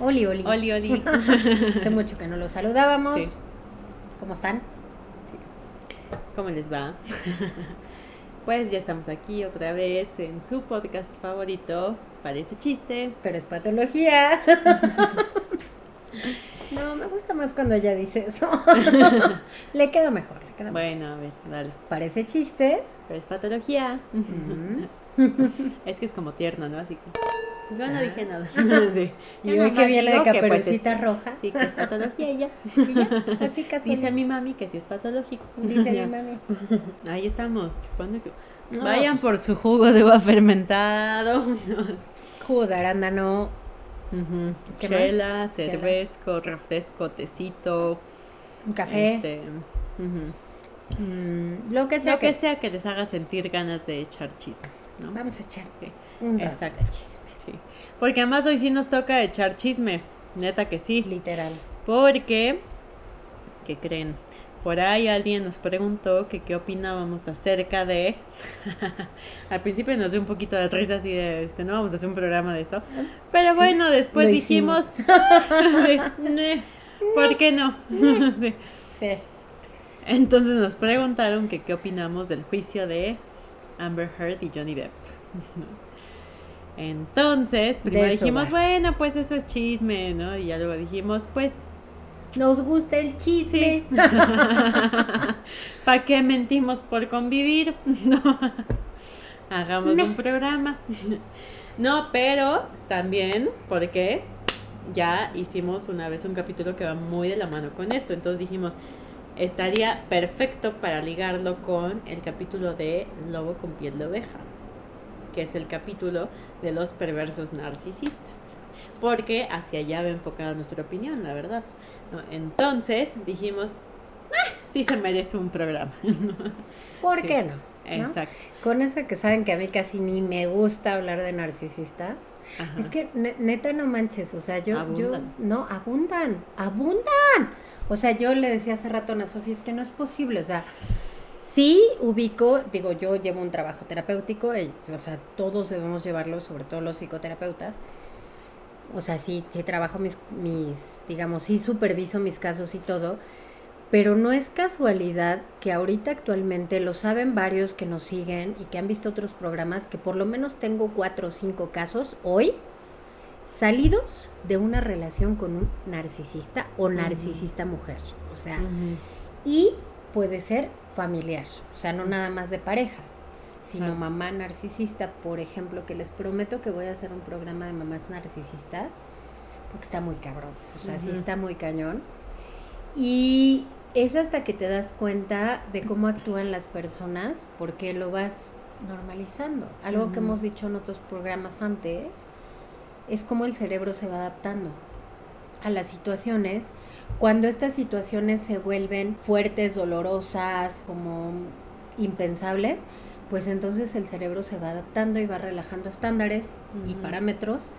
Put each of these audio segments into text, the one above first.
oli, oli. Oli, oli. Hace mucho que no los saludábamos. Sí. ¿Cómo están? ¿Cómo les va? Pues ya estamos aquí otra vez en su podcast favorito. Parece chiste. Pero es patología. no, me gusta más cuando ella dice eso. le queda mejor, le queda mejor. Bueno, a ver, dale. Parece chiste. Pero es patología. Mm. Es que es como tierno, ¿no? Así que. Yo no dije nada. Sí. Yo que viene de digo que, pues, caperucita roja. Sí, que es patología ya, así casi. Dice mi mami que sí es patológico. Dice mi Ya. mami. Ahí estamos. chupando No, Vayan pues- por su jugo de uva fermentado. Jugo de arándano. Ujú. ¿Qué Chela, cervezco, refresco, tecito. Un café. este, mm, lo que sea. Lo que que- sea que les haga sentir ganas de echar chisme. ¿no? Vamos a echar Sí, un exacto. de chisme. Sí. Porque además hoy sí nos toca echar chisme. Neta que sí. Literal. Porque, ¿qué creen? Por ahí alguien nos preguntó que qué opinábamos acerca de... Al principio nos dio un poquito de risa así de, este, no vamos a hacer un programa de eso. Pero Sí, bueno, después dijimos... sí, "Ne, ¿Por qué no? Sí. Entonces nos preguntaron que qué opinamos del juicio de Amber Heard y Johnny Depp. Entonces, primero dijimos, va. bueno, pues eso es chisme, ¿no? Y ya luego dijimos, pues Nos gusta el chisme. ¿Para qué mentimos por convivir? No. Hagamos No. un programa. No, pero también porque ya hicimos una vez un capítulo que va muy de la mano con esto. Entonces dijimos, estaría perfecto para ligarlo con el capítulo de Lobo con piel de oveja, que es el capítulo de los perversos narcisistas. Porque hacia allá va enfocada nuestra opinión, la verdad. ¿no? Entonces dijimos, "Ah, sí se merece un programa. ¿Por Sí. qué no? ¿No? Exacto. Con eso que saben que a mí casi ni me gusta hablar de narcisistas. Ajá. Es que ne- neta no manches, o sea, yo, yo, Abundan. no, abundan, abundan. O sea, yo le decía hace rato a Ana Sofía, es que no es posible, o sea, sí ubico, digo, yo llevo un trabajo terapéutico, y, o sea, todos debemos llevarlo, sobre todo los psicoterapeutas. O sea, sí, sí trabajo mis, mis, digamos, sí superviso mis casos y todo, pero no es casualidad que ahorita actualmente lo saben varios que nos siguen y que han visto otros programas, que por lo menos tengo cuatro o cinco casos hoy salidos de una relación con un narcisista o narcisista mujer. O sea, Ujú. y puede ser familiar, o sea, no nada más de pareja, sino mamá narcisista, por ejemplo, que les prometo que voy a hacer un programa de mamás narcisistas, porque está muy cabrón, o sea, sí está muy cañón. Y es hasta que te das cuenta de cómo actúan las personas, porque lo vas normalizando. Algo que hemos dicho en otros programas antes, es cómo el cerebro se va adaptando a las situaciones. Cuando estas situaciones se vuelven fuertes, dolorosas, como impensables, pues entonces el cerebro se va adaptando y va relajando estándares y parámetros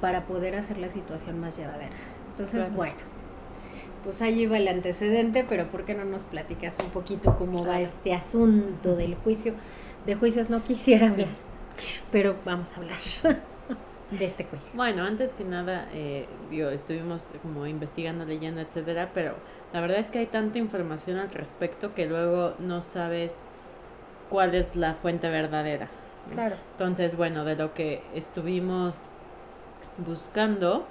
para poder hacer la situación más llevadera. Entonces, Claro. bueno, pues ahí iba el antecedente, pero ¿por qué no nos platicas un poquito cómo va este asunto del juicio? De juicios no quisiera hablar, pero vamos a hablar de este juicio. Bueno, antes que nada, eh, digo, estuvimos como investigando, leyendo, etcétera, pero la verdad es que hay tanta información al respecto que luego no sabes cuál es la fuente verdadera. ¿no? Claro. Entonces, bueno, de lo que estuvimos buscando,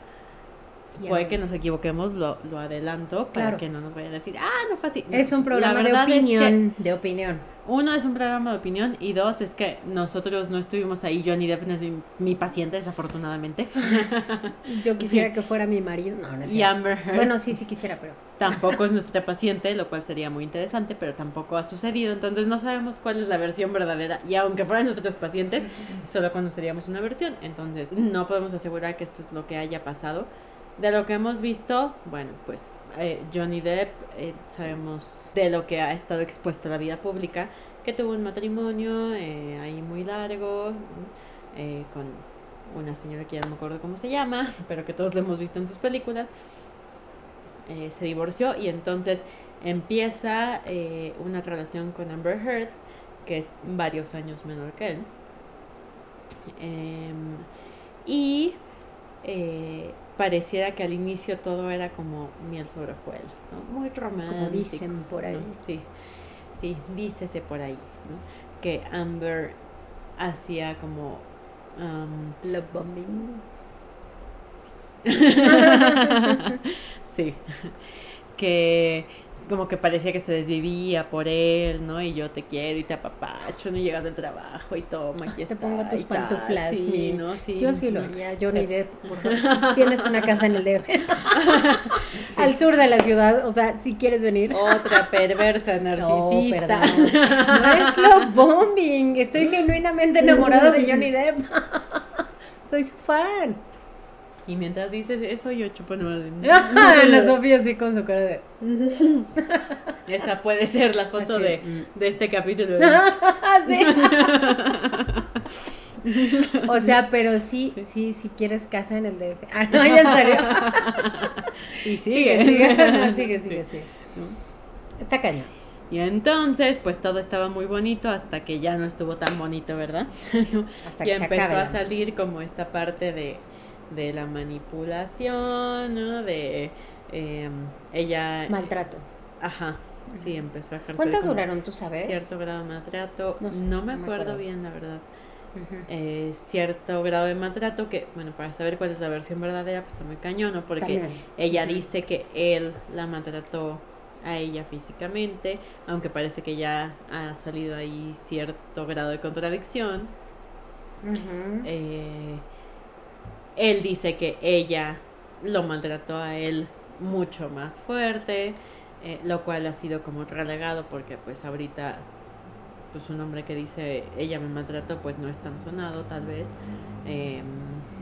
Ya puede que nos equivoquemos, lo, lo adelanto, para Claro. que no nos vayan a decir, ah, no fue así. Es un programa de verdad es que- opinión, de opinión. Uno es un programa de opinión y dos es que nosotros no estuvimos ahí. Johnny Depp no es mi, mi paciente, desafortunadamente. Yo quisiera que fuera mi marido. No, no es y. Amber Heard Bueno, sí, sí quisiera, pero. tampoco es nuestra paciente, lo cual sería muy interesante, pero tampoco ha sucedido. Entonces no sabemos cuál es la versión verdadera. Y aunque fueran nuestros pacientes, solo conoceríamos una versión. Entonces no podemos asegurar que esto es lo que haya pasado. De lo que hemos visto, bueno, pues eh, Johnny Depp, eh, sabemos de lo que ha estado expuesto la vida pública, que tuvo un matrimonio eh, ahí muy largo, con una señora que ya no me acuerdo cómo se llama, pero que todos lo hemos visto en sus películas. se divorció y entonces empieza una relación con Amber Heard, que es varios años menor que él. Em, y pareciera que al inicio todo era como miel sobre hojuelas, ¿no? Muy romántico. Como dicen por ahí. Sí, sí, dícese por ahí, ¿no? Que Amber hacía como... Um, Love bombing. sí. que como que parecía que se desvivía por él, ¿no? Y yo te quiero y te apapacho, no llegas del trabajo y toma, aquí Te pongo tus pantuflas. Sí, ¿no? Sí, yo sí lo haría, yo ni de, por favor, tienes una casa en el DF. Al sur de la ciudad, o sea, si quieres venir. Otra perversa narcisista. No, no es lo bombing, estoy genuinamente enamorado de Johnny Depp. Soy su fan. Y mientras dices eso, yo chupo nomás. La Sofía así con su cara de. Esa puede ser la foto de, mm. de, este capítulo. o sea, pero sí, sí, si quieres casa en el DF. Ah, no, ya en serio. y sigue. Sigue, sigue, sigue, Está cañón. Y entonces, pues todo estaba muy bonito hasta que ya no estuvo tan bonito, ¿verdad? Hasta y empezó a salir como esta parte de de la manipulación, ¿no? De em, ella... Maltrato. Ajá, sí, empezó a ejercer... ¿Cuánto duraron, tú sabes? Cierto grado de maltrato. No, me, acuerdo bien, la verdad. Eh, cierto grado de maltrato que, bueno, para saber cuál es la versión verdadera, pues está muy cañón, ¿no? Porque ella dice que él la maltrató a ella físicamente, aunque parece que ya ha salido ahí cierto grado de contradicción. eh, él dice que ella lo maltrató a él mucho más fuerte, eh, lo cual ha sido como relegado porque pues ahorita pues un hombre que dice ella me maltrató pues no es tan sonado tal vez em,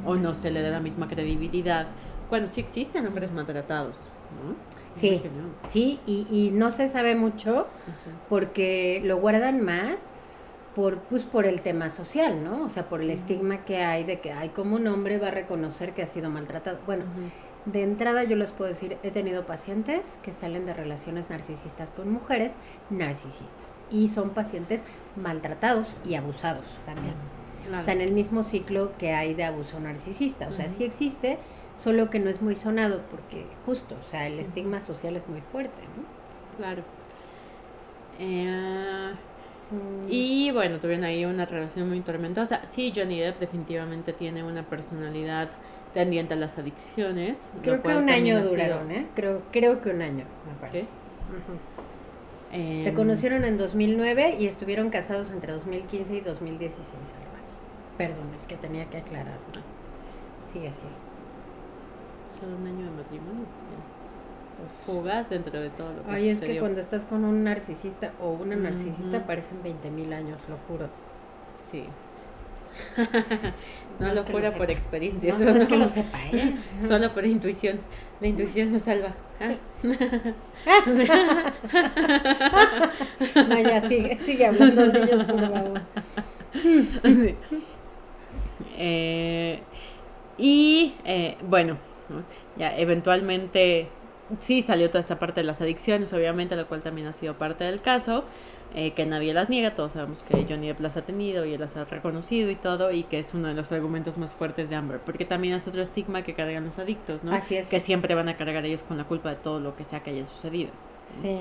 o no se le da la misma credibilidad cuando sí existen hombres maltratados, ¿no? Sí, sí, y, y, no se sabe mucho porque lo guardan más por, pues, por el tema social, ¿no? O sea, por el estigma que hay de que, hay como un hombre va a reconocer que ha sido maltratado. Bueno, de entrada yo les puedo decir, he tenido pacientes que salen de relaciones narcisistas con mujeres narcisistas y son pacientes maltratados y abusados también. O sea, en el mismo ciclo que hay de abuso narcisista. O sea, sí existe, solo que no es muy sonado porque justo, o sea, el estigma social es muy fuerte, ¿no? Claro. Eh, y bueno, tuvieron ahí una relación muy tormentosa. Sí, Johnny Depp definitivamente tiene una personalidad tendiente a las adicciones. Creo que un año duraron, ¿eh? Creo, creo que un año, me parece. Se em, conocieron en 2009 y estuvieron casados entre 2015 y 2016, algo así. Perdón, es que tenía que aclarar. Sigue, sigue. Solo un año de matrimonio. Jugas dentro de todo lo que Ay, es que cuando estás con un narcisista o una narcisista parecen 20 mil años, lo juro. Sí. no, lo juro por experiencia. No, es que lo sepa, ¿eh? Solo por intuición. La intuición nos salva. Ah. no, ya sigue, sigue hablando de ellos, por favor. Eh, y eh, bueno, ya eventualmente sí salió toda esta parte de las adicciones, obviamente, lo cual también ha sido parte del caso, eh, que nadie las niega, todos sabemos que Johnny Depp las ha tenido y él las ha reconocido y todo, y que es uno de los argumentos más fuertes de Amber, porque también es otro estigma que cargan los adictos, ¿no? Así es. Que siempre van a cargar ellos con la culpa de todo lo que sea que haya sucedido. Sí.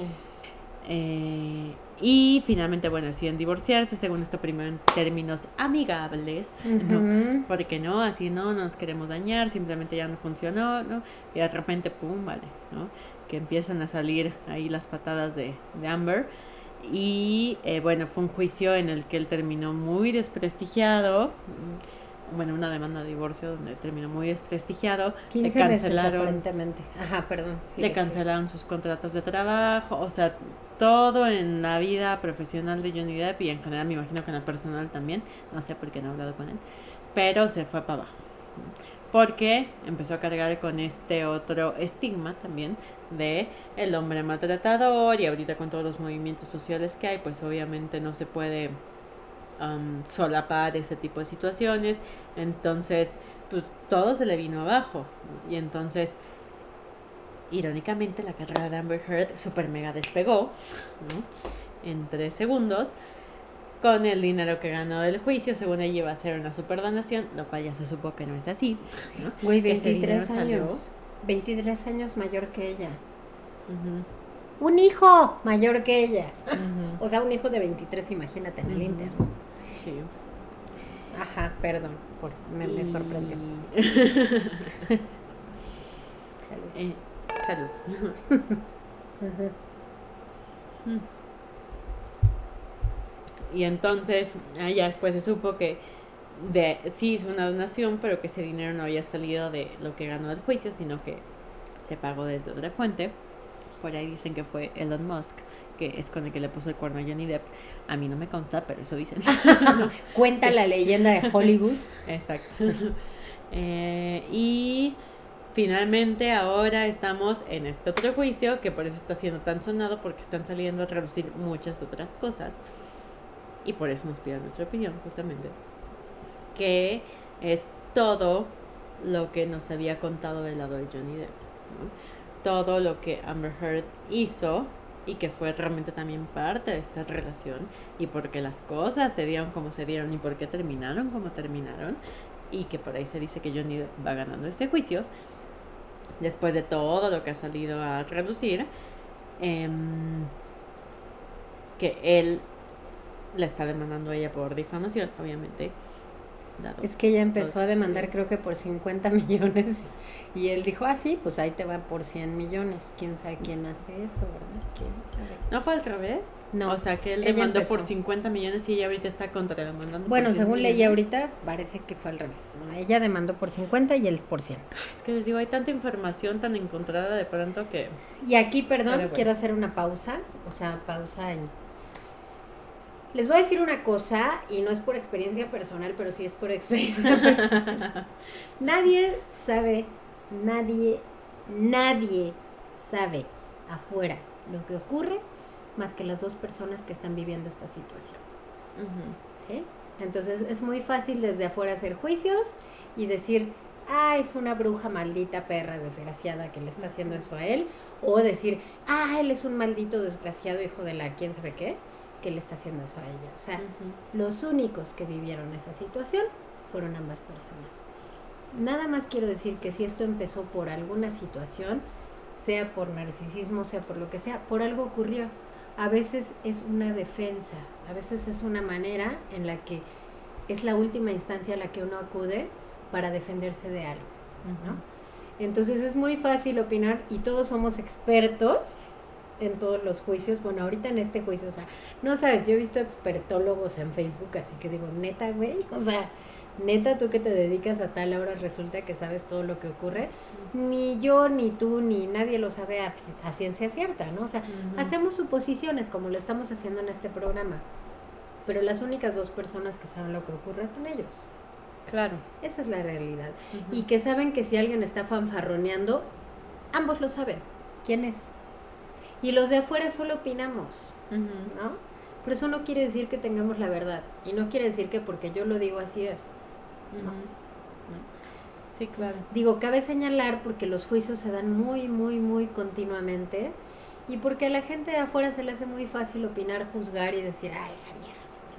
Eh, y finalmente, bueno, deciden divorciarse, según esto primero en términos amigables, ¿no? Porque no, así no, no nos queremos dañar, simplemente ya no funcionó, ¿no? Y de repente, pum, vale, ¿no? Que empiezan a salir ahí las patadas de, de Amber. Y eh, bueno, fue un juicio en el que él terminó muy desprestigiado bueno, una demanda de divorcio donde terminó muy desprestigiado. 15 le cancelaron, aparentemente. Ajá, perdón. le cancelaron sus contratos de trabajo, o sea, todo en la vida profesional de Johnny Depp y en general me imagino que en la personal también, no sé por qué no he hablado con él, pero se fue para abajo. porque empezó a cargar con este otro estigma también de el hombre maltratador y ahorita con todos los movimientos sociales que hay, pues obviamente no se puede um, solapar ese tipo de situaciones, entonces pues todo se le vino abajo y entonces irónicamente la carrera de Amber Heard super mega despegó en tres segundos con el dinero que ganó del juicio, según ella iba a ser una superdonación, lo cual ya se supo que no es así. Güey, 23 años. 23 años mayor que ella. Un hijo mayor que ella. O sea, un hijo de 23, imagínate, en el Inter. Sí. Ajá, perdón, por, me, sorprendió. Eh, salud. Y entonces, ah, ya después se supo que de, sí hizo una donación, pero que ese dinero no había salido de lo que ganó del juicio, sino que se pagó desde otra fuente. Por ahí dicen que fue Elon Musk, que es con el que le puso el cuerno a Johnny Depp. A mí no me consta, pero eso dicen. Cuenta la leyenda de Hollywood. Exacto. Eh, y finalmente ahora estamos en este otro juicio, que por eso está siendo tan sonado, porque están saliendo a traducir muchas otras cosas. Y por eso nos piden nuestra opinión justamente, que es todo lo que nos había contado del lado de Johnny Depp, todo lo que Amber Heard hizo y que fue realmente también parte de esta relación y porque las cosas se dieron como se dieron y por qué terminaron como terminaron y que por ahí se dice que Johnny Depp va ganando este juicio después de todo lo que ha salido a reducir em, que él la está demandando ella por difamación, obviamente. Es que ella empezó a demandar creo que por 50 millones y él dijo, ah, sí, pues ahí te va por 100 millones. ¿Quién sabe quién hace eso, verdad? ¿Quién sabe? ¿No fue al revés? No. O sea, que él demandó por 50 millones y ella ahorita está contra demandando Bueno, según leí ahorita, parece que fue al revés. Ella demandó por 50 y él por 100. Es que les digo, hay tanta información tan encontrada de pronto que... Y aquí, perdón, quiero hacer una pausa, o sea, pausa en les voy a decir una cosa, y no es por experiencia personal, pero sí es por experiencia personal. nadie sabe, nadie, nadie sabe afuera lo que ocurre más que las dos personas que están viviendo esta situación. ¿Sí? Entonces es muy fácil desde afuera hacer juicios y decir, ah, es una bruja maldita perra desgraciada que le está haciendo eso a él, o decir, ah, él es un maldito desgraciado hijo de la quién sabe qué que le está haciendo eso a ella. O sea, los únicos que vivieron esa situación fueron ambas personas. Nada más quiero decir que si esto empezó por alguna situación, sea por narcisismo, sea por lo que sea, por algo ocurrió. A veces es una defensa, a veces es una manera en la que es la última instancia a la que uno acude para defenderse de algo, Entonces es muy fácil opinar y todos somos expertos en todos los juicios. Bueno, ahorita en este juicio, o sea, no sabes, yo he visto expertólogos en Facebook, así que digo, neta, güey, o sea, neta, tú que te dedicas a tal, ahora resulta que sabes todo lo que ocurre. Ni yo, ni tú, ni nadie lo sabe a, ciencia cierta, ¿no? O sea, hacemos suposiciones como lo estamos haciendo en este programa. Pero las únicas dos personas que saben lo que ocurre son ellos. Claro. Esa es la realidad. Y que saben que si alguien está fanfarroneando, ambos lo saben. ¿Quién es? Y los de afuera solo opinamos, ¿no? Pero eso no quiere decir que tengamos la verdad. Y no quiere decir que porque yo lo digo así es. Sí, claro. digo, cabe señalar porque los juicios se dan muy, muy, muy continuamente. Y porque a la gente de afuera se le hace muy fácil opinar, juzgar y decir, ah, esa vieja,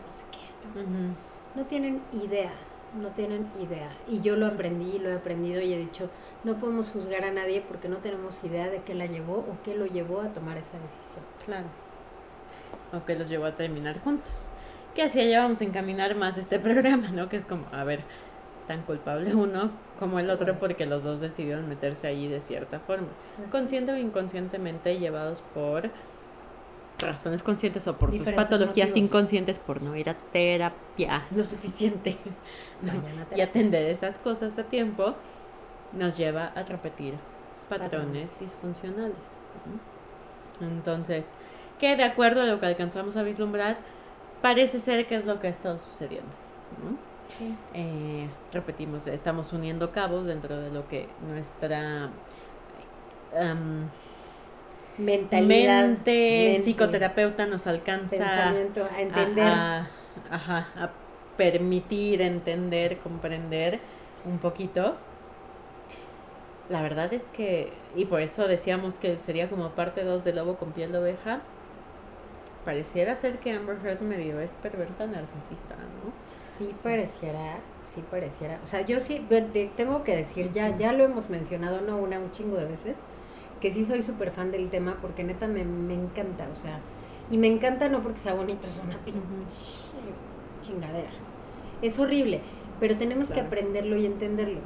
no sé qué. no tienen idea, no tienen idea. Y yo lo aprendí, lo he aprendido y he dicho, no podemos juzgar a nadie porque no tenemos idea de qué la llevó o qué lo llevó a tomar esa decisión. Claro. O qué los llevó a terminar juntos. Que así allá vamos a encaminar más este programa, ¿no? Que es como, a ver, tan culpable uno como el otro porque los dos decidieron meterse allí de cierta forma. Consciente o inconscientemente llevados por razones conscientes o por sus patologías inconscientes por no ir a terapia lo suficiente y atender esas cosas a tiempo nos lleva a repetir patrones, disfuncionales. Entonces, que de acuerdo a lo que alcanzamos a vislumbrar, parece ser que es lo que ha estado sucediendo. Sí. Eh, repetimos, estamos uniendo cabos dentro de lo que nuestra Mentalidad. mente, mente, psicoterapeuta nos alcanza Pensamiento, a entender. a, a- ajá, a permitir, entender, comprender un poquito. La verdad es que, y por eso decíamos que sería como parte 2 de Lobo con piel de oveja, pareciera ser que Amber Heard medio es perversa narcisista, ¿no? Sí pareciera, sí pareciera. O sea, yo sí, tengo que decir, ya, ya lo hemos mencionado, no una, un chingo de veces, que sí soy súper fan del tema porque neta me, me encanta, o sea, y me encanta no porque sea bonito, es una pinche chingadera. Es horrible, pero tenemos que aprenderlo y entenderlo.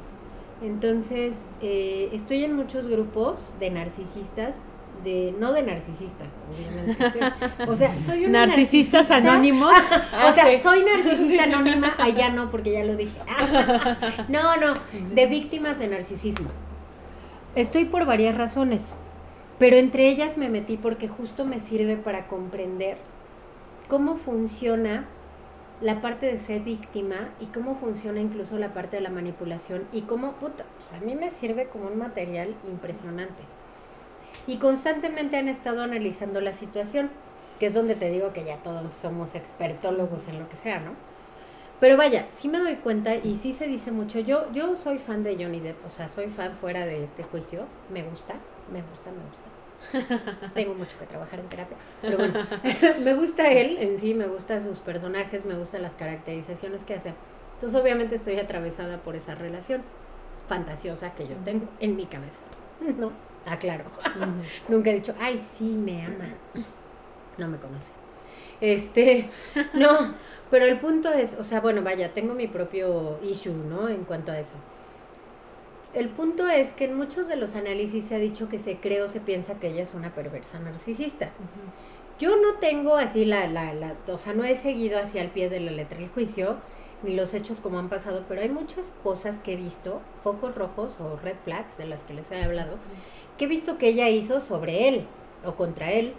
Entonces, eh, estoy en muchos grupos de narcisistas, de no de narcisistas, obviamente. O sea, soy una Narcisistas narcisista. anónimos. O sea, Ah, soy narcisista anónima, allá no, porque ya lo dije. No, no, de víctimas de narcisismo. Estoy por varias razones, pero entre ellas me metí porque justo me sirve para comprender cómo funciona la parte de ser víctima y cómo funciona incluso la parte de la manipulación y cómo, puta, pues a mí me sirve como un material impresionante. Y constantemente han estado analizando la situación, que es donde te digo que ya todos somos expertólogos en lo que sea, ¿no? Pero vaya, sí me doy cuenta y sí se dice mucho. Yo, yo soy fan de Johnny Depp, o sea, soy fan fuera de este juicio. Me gusta, me gusta, me gusta. Tengo mucho que trabajar en terapia. Pero bueno, me gusta él en sí, me gustan sus personajes, me gustan las caracterizaciones que hace. Entonces, obviamente, estoy atravesada por esa relación fantasiosa que yo tengo en mi cabeza. No, aclaro. Ujú. Nunca he dicho, ay, sí, me ama. No me conoce. Este, no, pero el punto es, o sea, bueno, vaya, tengo mi propio issue, ¿no? En cuanto a eso. El punto es que en muchos de los análisis se ha dicho que se cree o se piensa que ella es una perversa narcisista. Yo no tengo así la, la, la, o sea, no he seguido hacia el pie de la letra el juicio, ni los hechos como han pasado, pero hay muchas cosas que he visto, focos rojos o red flags de las que les he hablado, que he visto que ella hizo sobre él o contra él.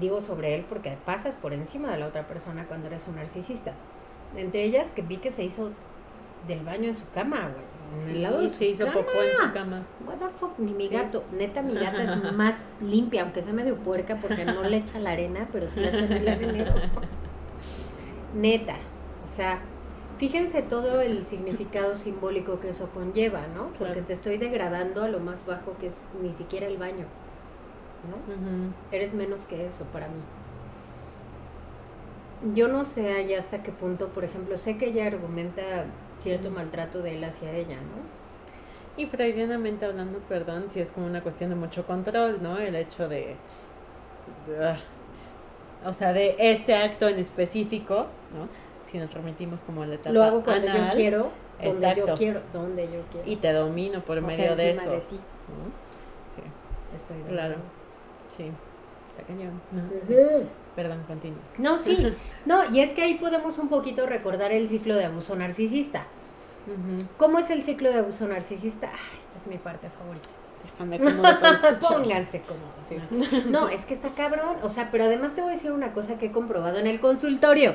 Digo sobre él porque pasas por encima de la otra persona cuando eres un narcisista. Entre ellas que vi que se hizo del baño en su cama, güey. En el lado de Y su se hizo cama. popó en su cama. What the fuck, ni mi gato. Neta, mi gata es más limpia, aunque sea medio puerca porque no le echa la arena, pero sí hace el arenero. Neta. O sea, fíjense todo el significado simbólico que eso conlleva, ¿no? Porque Claro. te estoy degradando a lo más bajo que es ni siquiera el baño. ¿No? Eres menos que eso para mí. Yo no sé allá hasta qué punto, por ejemplo, sé que ella argumenta cierto maltrato de él hacia ella, ¿no? Y freudianamente hablando, perdón, si es como una cuestión de mucho control, ¿no? El hecho de... ah, o sea, de ese acto en específico, ¿no? Si nos remitimos como a la etapa Lo hago cuando anal, yo quiero, donde yo quiero, donde yo quiero. y te domino por O medio sea, de eso. de ti, ¿no? Sí, te estoy dando. claro. Sí. Está cañón. ¿no? Sí. Perdón, continúa. No, sí. No, y es que ahí podemos un poquito recordar el ciclo de abuso narcisista. ¿Cómo es el ciclo de abuso narcisista? Ah, esta es mi parte favorita. Déjame escuchar. Pónganse cómodos. Sí. No, es que está cabrón. O sea, pero además te voy a decir una cosa que he comprobado en el consultorio.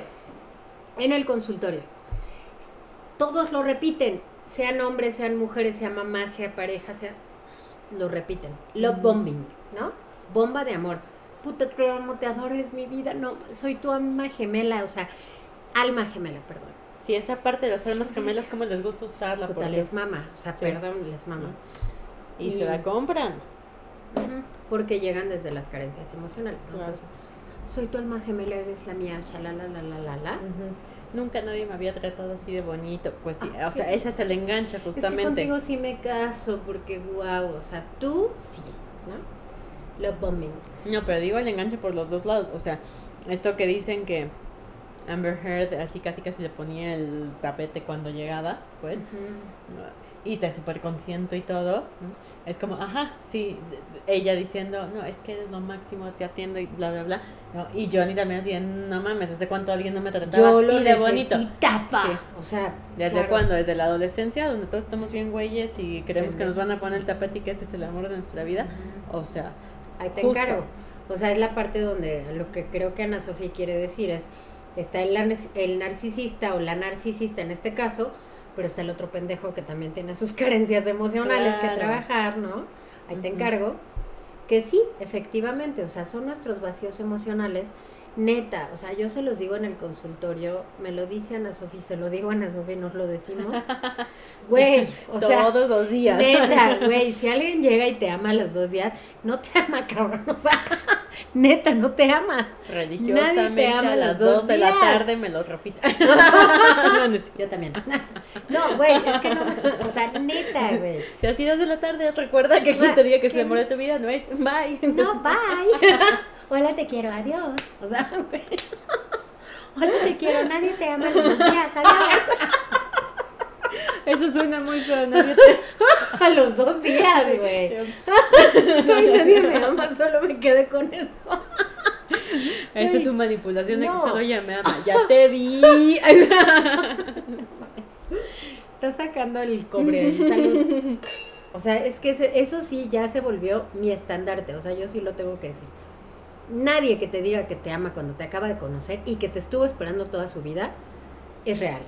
En el consultorio. Todos lo repiten. Sean hombres, sean mujeres, sea mamá, sea pareja, sea. Lo repiten. Love bombing, ¿no? Bomba de amor. Puta, te amo, te adoro, eres mi vida. No, soy tu alma gemela. O sea, alma gemela, perdón. Sí, esa parte de las Sí, almas es- gemelas, como les gusta usarla. Puta, porque les es- mama. O sea, sí. perdón, les mama. Y, Y- se la compran. Porque llegan desde las carencias emocionales, ¿no? Claro. Entonces, soy tu alma gemela, eres la mía, shalala, la, la, la, la. Ujú. Nunca nadie me había tratado así de bonito. Pues sí, Ah, o sí. sea, ese es el enganche Es que justamente. contigo sí me caso, porque wow, o sea, tú sí, ¿no? Love bombing. No, pero digo el enganche por los dos lados. O sea, esto que dicen que Amber Heard así casi casi le ponía el tapete cuando llegaba, pues. Y te super consiento y todo. ¿no? Es como, ajá, sí. Ella diciendo, no, es que eres lo máximo, te atiendo y bla, bla, bla. ¿no? Y Johnny también así, no mames, ¿hace cuánto alguien no me trataba Yo así lo de bonito? necesitaba. Sí. O sea, ¿Desde claro. cuándo? Desde la adolescencia, donde todos estamos bien güeyes y creemos que nos van a poner el tapete y que ese es el amor de nuestra vida. O sea, Ahí te Justo. encargo. O sea, es la parte donde lo que creo que Ana Sofía quiere decir es, está el, el narcisista o la narcisista en este caso, pero está el otro pendejo que también tiene sus carencias emocionales que trabajar, ¿no? Ahí te encargo. Que sí, efectivamente, o sea, son nuestros vacíos emocionales. Neta, o sea, yo se los digo en el consultorio, me lo dice Ana Sofía, se lo digo a Ana Sofía, nos lo decimos. Güey, o sea, Todos los días. Neta, güey, si alguien llega y te ama a los dos días, no te ama, cabrón. O sea, neta, no te ama. Religiosamente Nadie te ama a las los 2 de la tarde me lo repita. no, no. Yo también. No, güey, es que no, o sea, neta, güey. Si así 2 de la tarde, recuerda que quien te diga que se demora tu vida no es. Bye. No, bye. Hola, te quiero, adiós. O sea, güey. Hola, te quiero, nadie te ama a los dos días, adiós. Eso suena muy feo. Nadie te... A los dos días, güey. Nadie me ama, solo me quedé con eso. Esa es su manipulación de No. que solo ella me ama. Ya te vi. Está sacando el cobre. salud. O sea, es que ese- eso sí ya se volvió mi estandarte. O sea, yo sí lo tengo que decir. Nadie que te diga que te ama cuando te acaba de conocer y que te estuvo esperando toda su vida es real.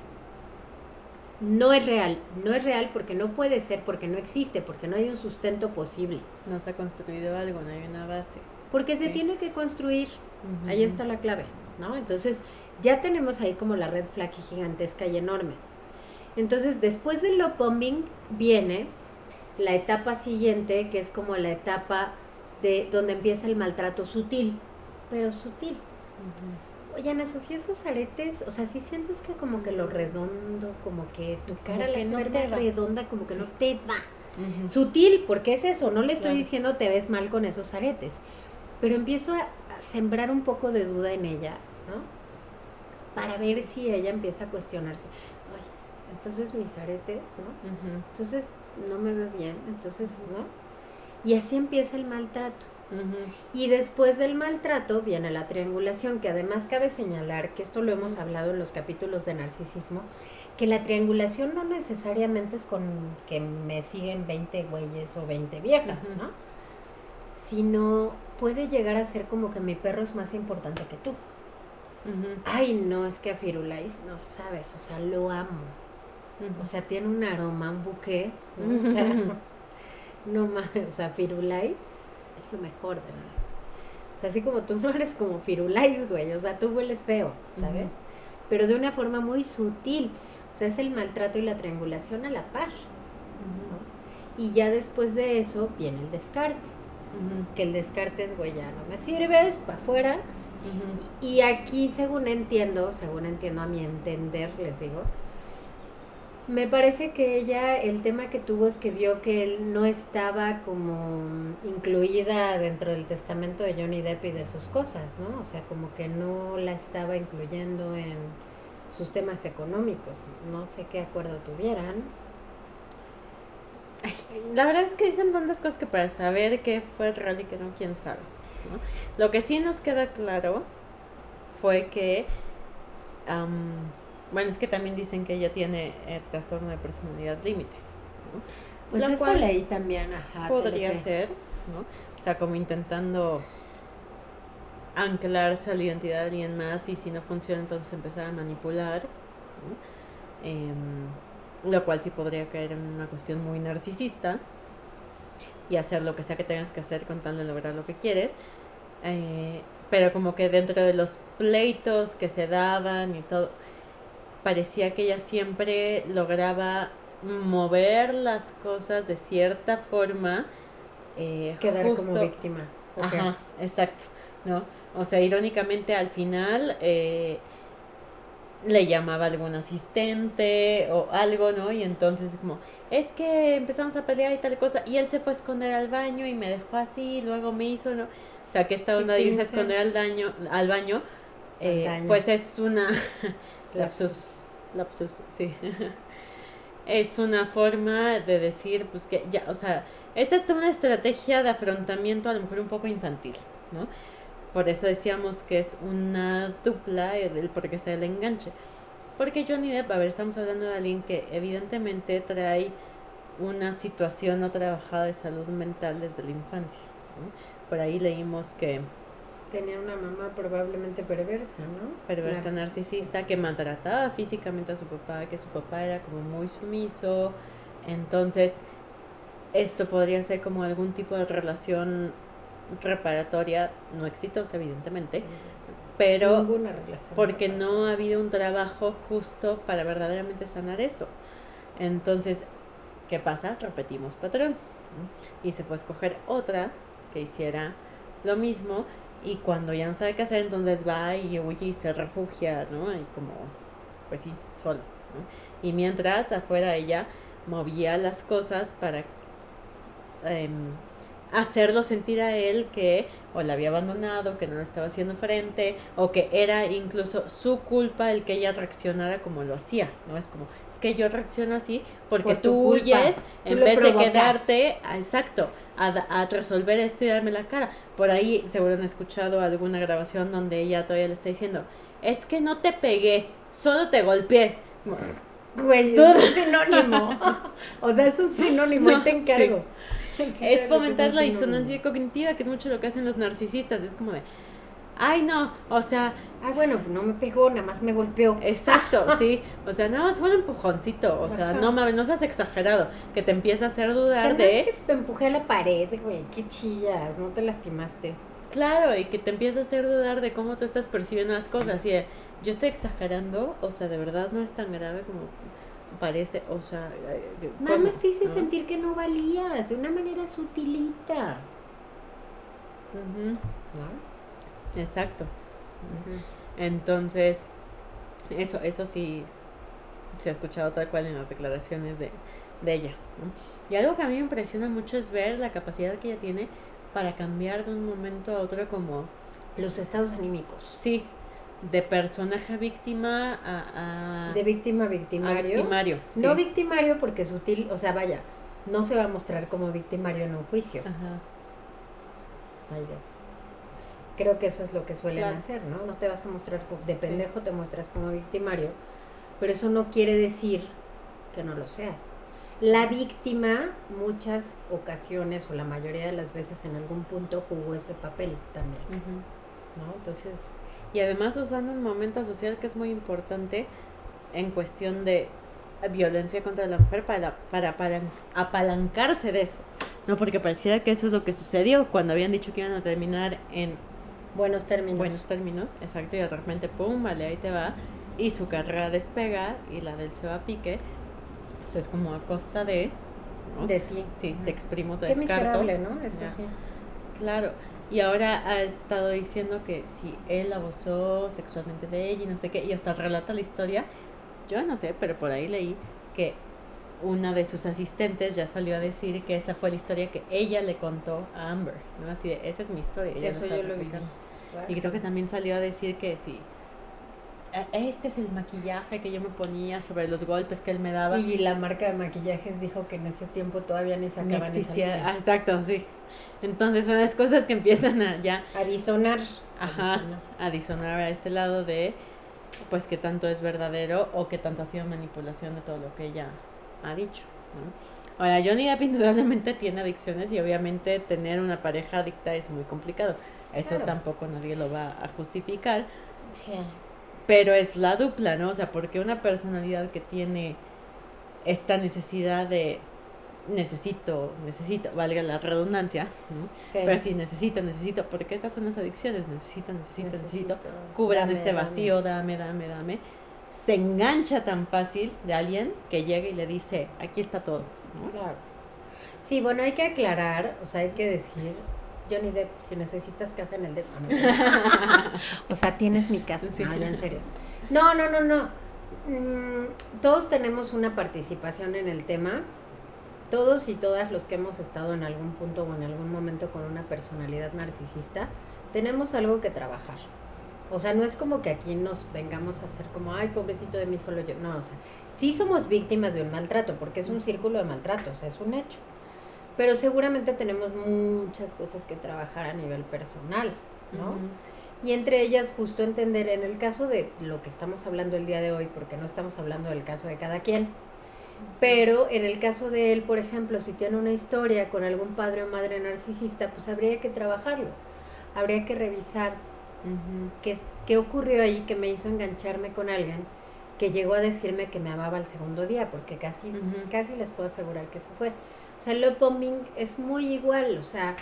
No es real. No es real porque no puede ser, porque no existe, porque no hay un sustento posible. No se ha construido algo, no hay una base. Porque se Sí. tiene que construir. Ahí está la clave, ¿no? Entonces, ya tenemos ahí como la red flag gigantesca y enorme. Entonces, después del love bombing viene la etapa siguiente, que es como la etapa de donde empieza el maltrato sutil, pero sutil. Oye, Ana Sofía, esos aretes, o sea, si sientes que como que lo redondo, como que tu cara la no redonda, como que no te va. Sutil, porque es eso, no le estoy Claro. diciendo te ves mal con esos aretes, pero empiezo a, sembrar un poco de duda en ella, ¿no? Para ver si ella empieza a cuestionarse, oye, entonces mis aretes, ¿no? Entonces no me ve bien, entonces, ¿no? Y así empieza el maltrato. Y después del maltrato viene la triangulación, que además cabe señalar, que esto lo hemos hablado en los capítulos de narcisismo, que la triangulación no necesariamente es con que me siguen 20 güeyes o 20 viejas. ¿no? Sino puede llegar a ser como que mi perro es más importante que tú. Ay, no, es que a Firulais no sabes, o sea, lo amo. O sea, tiene un aroma, un buque. O sea, no más, o sea, Firulais es lo mejor de mí. O sea, así como tú no eres como Firulais, güey, o sea, tú hueles feo, ¿sabes? Pero de una forma muy sutil. O sea, es el maltrato y la triangulación a la par. Y ya después de eso viene el descarte. Que el descarte es, güey, ya no me sirves, para afuera. Y aquí, según entiendo, según entiendo a mi entender, les digo, me parece que ella, el tema que tuvo es que vio que él no estaba como incluida dentro del testamento de Johnny Depp y de sus cosas, ¿no? O sea, como que no la estaba incluyendo en sus temas económicos. No sé qué acuerdo tuvieran. La verdad es que dicen tantas cosas que para saber qué fue real y qué no, quién sabe. ¿no? Lo que sí nos queda claro fue que, am, bueno, es que también dicen que ella tiene eh, trastorno de personalidad límite. ¿no? Pues Lo eso cual leí también, ajá. Podría ser, ¿no? O sea, como intentando anclarse a la identidad de alguien más y si no funciona entonces empezar a manipular, ¿no? Em, lo cual sí podría caer en una cuestión muy narcisista y hacer lo que sea que tengas que hacer con tal de lograr lo que quieres. Eh, pero como que dentro de los pleitos que se daban y todo, parecía que ella siempre lograba mover las cosas de cierta forma. Eh, Quedar como víctima. Ajá, exacto, ¿no? O sea, irónicamente al final eh, le llamaba algún asistente o algo, ¿no? Y entonces como, es que empezamos a pelear y tal cosa, y él se fue a esconder al baño y me dejó así, y luego me hizo, ¿no? O sea, que esta onda de irse a esconder al, daño, al baño, eh, daño. pues es una... Lapsus. lapsus, sí. es una forma de decir, pues que ya, o sea, es hasta una estrategia de afrontamiento a lo mejor un poco infantil, ¿no? Por eso decíamos que es una dupla del por qué se el enganche. Porque Johnny Depp, a ver, estamos hablando de alguien que evidentemente trae una situación no trabajada de salud mental desde la infancia. Por ahí leímos que Tenía una mamá probablemente perversa, ¿no? Perversa narcisista que maltrataba físicamente a su papá, que su papá era como muy sumiso. Entonces, esto podría ser como algún tipo de relación reparatoria, no exitosa, evidentemente, pero porque no ha habido un trabajo justo para verdaderamente sanar eso. Entonces, ¿qué pasa? Repetimos patrón. Y se puede escoger otra que hiciera lo mismo y cuando ya no sabe qué hacer, entonces va y huye y se refugia, ¿no? Y como, pues sí, sola, ¿no? Y mientras afuera ella movía las cosas para eh, hacerlo sentir a él que o la había abandonado, que no lo estaba haciendo frente, o que era incluso su culpa el que ella reaccionara como lo hacía, ¿no? Es como, es que yo reacciono así porque tú huyes en vez de quedarte, exacto, a, resolver esto y darme la cara. Por ahí seguro han escuchado alguna grabación donde ella todavía le está diciendo, es que no te pegué, solo te golpeé. Güey, es un sinónimo. o sea, es un sinónimo, y te encargo. es fomentar la disonancia cognitiva, que es mucho lo que hacen los narcisistas. Es como de, ay, no, o sea. Ay, bueno, no me pegó, nada más me golpeó. Exacto, sí. O sea, nada más fue un empujoncito. O sea, no mames, no seas exagerado. Que te empieza a hacer dudar de. te empujé a la pared, güey, qué chillas, no te lastimaste. Claro, y que te empieza a hacer dudar de cómo tú estás percibiendo las cosas. Y de, yo estoy exagerando, o sea, de verdad no es tan grave como parece, o sea... Eh, Nada más te hice sentir que no valías, de una manera sutilita. Exacto. Entonces, eso, eso sí se ha escuchado tal cual en las declaraciones de, de ella. Y algo que a mí me impresiona mucho es ver la capacidad que ella tiene para cambiar de un momento a otro como... Los estados anímicos. Sí, de personaje víctima a, de víctima a victimario. victimario No victimario porque es sutil, o sea, vaya, no se va a mostrar como victimario en un juicio. Ajá. Vaya. Creo que eso es lo que suelen hacer, ¿no? No te vas a mostrar de pendejo, te muestras como victimario, pero eso no quiere decir que no lo seas. La víctima muchas ocasiones o la mayoría de las veces en algún punto jugó ese papel también. ¿No? Entonces, y además usando un momento social que es muy importante en cuestión de violencia contra la mujer para, para, para apalancarse de eso. No, porque pareciera que eso es lo que sucedió cuando habían dicho que iban a terminar en buenos términos. Buenos términos, exacto, y de repente, pum, vale, ahí te va. Y su carrera despega y la del se va a pique. Pues es como a costa de... De ti. Sí, te exprimo, te Qué miserable, ¿no? Eso sí. Claro. Y ahora ha estado diciendo que si él abusó sexualmente de ella y no sé qué, y hasta relata la historia. Yo no sé, pero por ahí leí que una de sus asistentes ya salió a decir que esa fue la historia que ella le contó a Amber, ¿no? Así de, esa es mi historia. Eso yo lo vi. Y creo que también salió a decir que sí, este es el maquillaje que yo me ponía sobre los golpes que él me daba. Y la marca de maquillajes dijo que en ese tiempo todavía ni sacaban no existía. Ah, exacto, sí. Entonces son las cosas que empiezan a ya... A disonar. Ajá, a disonar a este lado de, pues, que tanto es verdadero o que tanto ha sido manipulación de todo lo que ella ha dicho. ¿no? Ahora, Johnny Depp indudablemente tiene adicciones y obviamente tener una pareja adicta es muy complicado. Eso tampoco nadie lo va a justificar. Sí. Pero es la dupla, ¿no? O sea, porque una personalidad que tiene esta necesidad de necesito, necesito, valga la redundancia, ¿no? pero sí, necesito, necesito, porque esas son las adicciones, necesito, necesito, necesito, cubran este vacío, dame. dame, dame, Se engancha tan fácil de alguien que llega y le dice, aquí está todo. Claro. Sí, bueno, hay que aclarar, o sea, hay que decir, Johnny Depp, si necesitas casa en el Depp, o sea, tienes mi casa, no, en serio. No, no, no, no. Mm, todos tenemos una participación en el tema todos y todas los que hemos estado en algún punto o en algún momento con una personalidad narcisista, tenemos algo que trabajar. O sea, no es como que aquí nos vengamos a hacer como, ay, pobrecito de mí solo yo. No, o sea, sí somos víctimas de un maltrato, porque es un círculo de maltrato, o sea, es un hecho. Pero seguramente tenemos muchas cosas que trabajar a nivel personal, ¿no? Y entre ellas, justo entender, en el caso de lo que estamos hablando el día de hoy, porque no estamos hablando del caso de cada quien, pero en el caso de él, por ejemplo, si tiene una historia con algún padre o madre narcisista, pues habría que trabajarlo. habría que revisar Qué, qué ocurrió ahí que me hizo engancharme con alguien que llegó a decirme que me amaba el segundo día, porque casi, Ujú. casi les puedo asegurar que eso fue. O sea, el bombing es muy igual, o sea,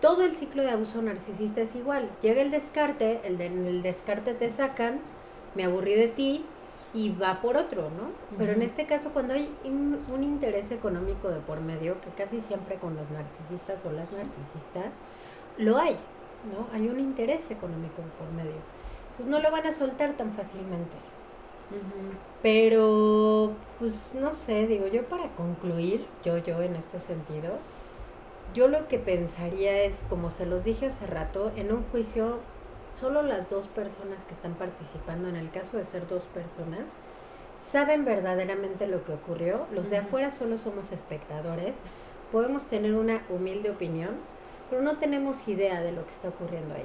todo el ciclo de abuso narcisista es igual. Llega el descarte, el de, en el descarte te sacan, me aburrí de ti y va por otro, ¿no? Pero en este caso, cuando hay un interés económico de por medio, que casi siempre con los narcisistas o las narcisistas, lo hay, ¿no? Hay un interés económico por medio. Entonces no lo van a soltar tan fácilmente. Pero, pues no sé, digo yo para concluir, yo, yo en este sentido, yo lo que pensaría es, como se los dije hace rato, en un juicio, solo las dos personas que están participando, en el caso de ser dos personas, saben verdaderamente lo que ocurrió. Los de afuera solo somos espectadores, podemos tener una humilde opinión, pero no tenemos idea de lo que está ocurriendo ahí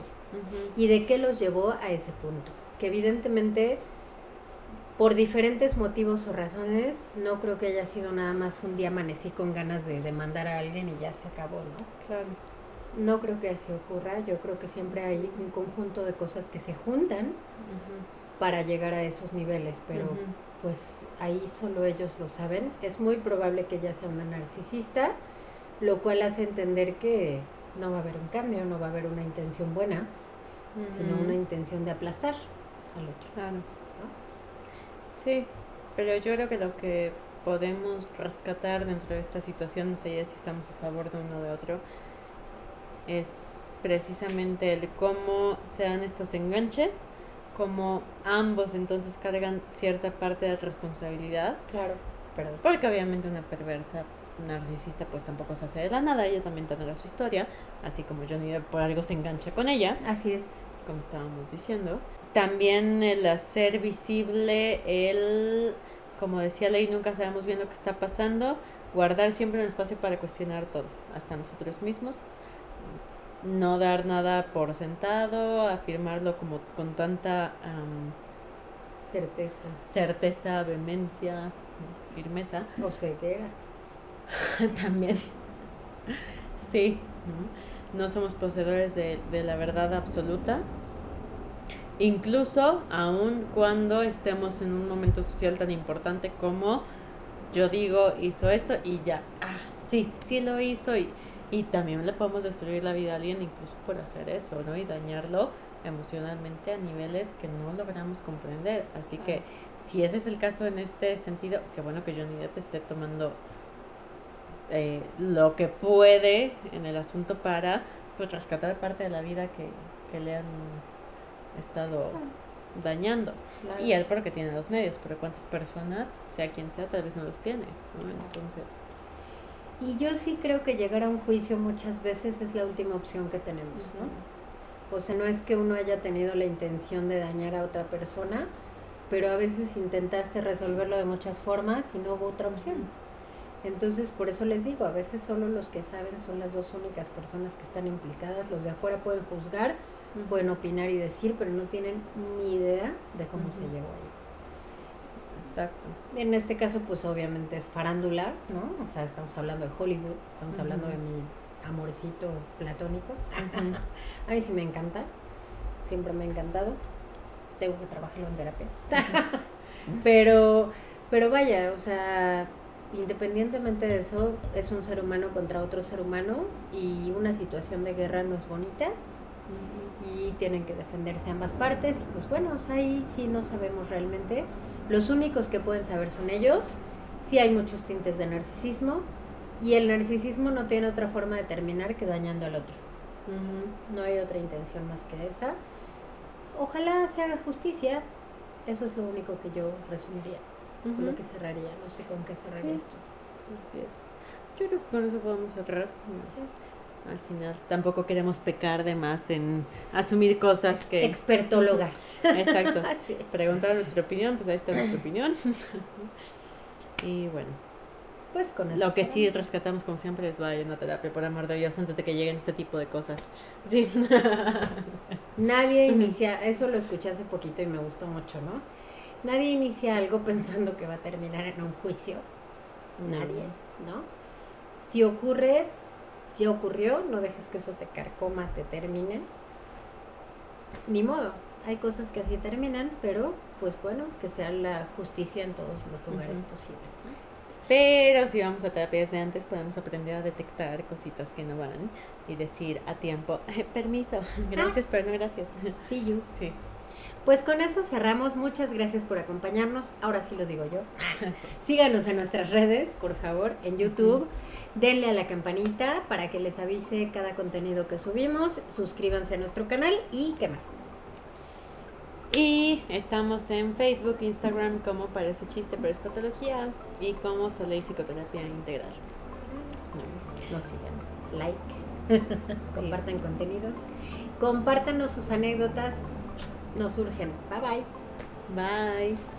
y de qué los llevó a ese punto. Que evidentemente, por diferentes motivos o razones, no creo que haya sido nada más un día amanecí con ganas de demandar a alguien y ya se acabó, ¿no? Claro. No creo que así ocurra, yo creo que siempre hay un conjunto de cosas que se juntan para llegar a esos niveles, pero pues ahí solo ellos lo saben. Es muy probable que ella sea una narcisista, lo cual hace entender que no va a haber un cambio, no va a haber una intención buena, sino una intención de aplastar al otro. Claro. Sí, pero yo creo que lo que podemos rescatar dentro de esta situación, no sé ya si estamos a favor de uno o de otro, es precisamente el cómo se dan estos enganches, cómo ambos entonces cargan cierta parte de responsabilidad, Claro, perdón. porque obviamente una perversa narcisista pues tampoco se hace de la nada, ella también tendrá su historia, así como Johnny Depp por algo se engancha con ella Así es. como estábamos diciendo. También el hacer visible el, como decía Ley, nunca sabemos bien lo que está pasando, guardar siempre un espacio para cuestionar todo, hasta nosotros mismos. No dar nada por sentado, afirmarlo como con tanta Certeza. certeza, vehemencia, firmeza. O ceguera. También. Sí, ¿no? no somos poseedores de, de la verdad absoluta. Incluso aun cuando estemos en un momento social tan importante como yo digo, hizo esto y ya. Ah, sí, sí lo hizo y, y también le podemos destruir la vida a alguien incluso por hacer eso, ¿no? Y dañarlo emocionalmente a niveles que no logramos comprender. Así que si ese es el caso en este sentido, qué bueno que Johnny Depp esté tomando eh, lo que puede en el asunto para pues rescatar parte de la vida que, que le han estado dañando. Claro. Y él porque tiene los medios, pero cuántas personas, sea quien sea, tal vez no los tiene. ¿no? Entonces, Y yo sí creo que llegar a un juicio muchas veces es la última opción que tenemos, ¿no? O sea, no es que uno haya tenido la intención de dañar a otra persona, pero a veces intentaste resolverlo de muchas formas y no hubo otra opción. Entonces, por eso les digo, a veces solo los que saben son las dos únicas personas que están implicadas. Los de afuera pueden juzgar, pueden opinar y decir, pero no tienen ni idea de cómo se llegó ahí. Exacto. En este caso, pues obviamente es farándula, ¿no? O sea, estamos hablando de Hollywood, estamos hablando de mi amorcito platónico. A mí sí me encanta, siempre me ha encantado. Tengo que trabajarlo en terapia. pero, pero vaya, o sea, independientemente de eso, es un ser humano contra otro ser humano y una situación de guerra no es bonita y tienen que defenderse ambas partes. Y pues bueno, o sea, ahí sí no sabemos realmente. Los únicos que pueden saber son ellos. Sí hay muchos tintes de narcisismo y el narcisismo no tiene otra forma de terminar que dañando al otro. No hay otra intención más que esa. Ojalá se haga justicia. Eso es lo único que yo resumiría, con lo que cerraría. No sé con qué cerraría Sí. esto. Así es. Yo creo que con eso podemos cerrar. Al final, tampoco queremos pecar de más en asumir cosas que... Expertólogas. Exacto. Sí. Preguntar nuestra opinión, pues ahí está nuestra opinión. y bueno, Pues con eso. lo que sí rescatamos como siempre es vayan a terapia, por amor de Dios, antes de que lleguen este tipo de cosas. Sí. Nadie inicia, eso lo escuché hace poquito y me gustó mucho, ¿no? Nadie inicia algo pensando que va a terminar en un juicio. Nadie, ¿no? Si ocurre, ya ocurrió, no dejes que eso te carcoma, te termine. ni modo. Hay cosas que así terminan, pero pues bueno, que sea la justicia en todos los lugares posibles. ¿no? Pero si vamos a terapias de antes, podemos aprender a detectar cositas que no van y decir a tiempo, permiso, gracias, pero no gracias. Sí, you. Sí. Pues con eso cerramos. Muchas gracias por acompañarnos. Ahora sí lo digo yo. Síganos en nuestras redes, por favor, en YouTube. Denle a la campanita para que les avise cada contenido que subimos. Suscríbanse a nuestro canal y qué más. Y estamos en Facebook, Instagram como Parece Chiste pero es Patología y como Soleil Psicoterapia Integral. No. Nos sigan. Like. Compartan contenidos. Compártanos sus anécdotas. Nos surgen. Bye bye. Bye.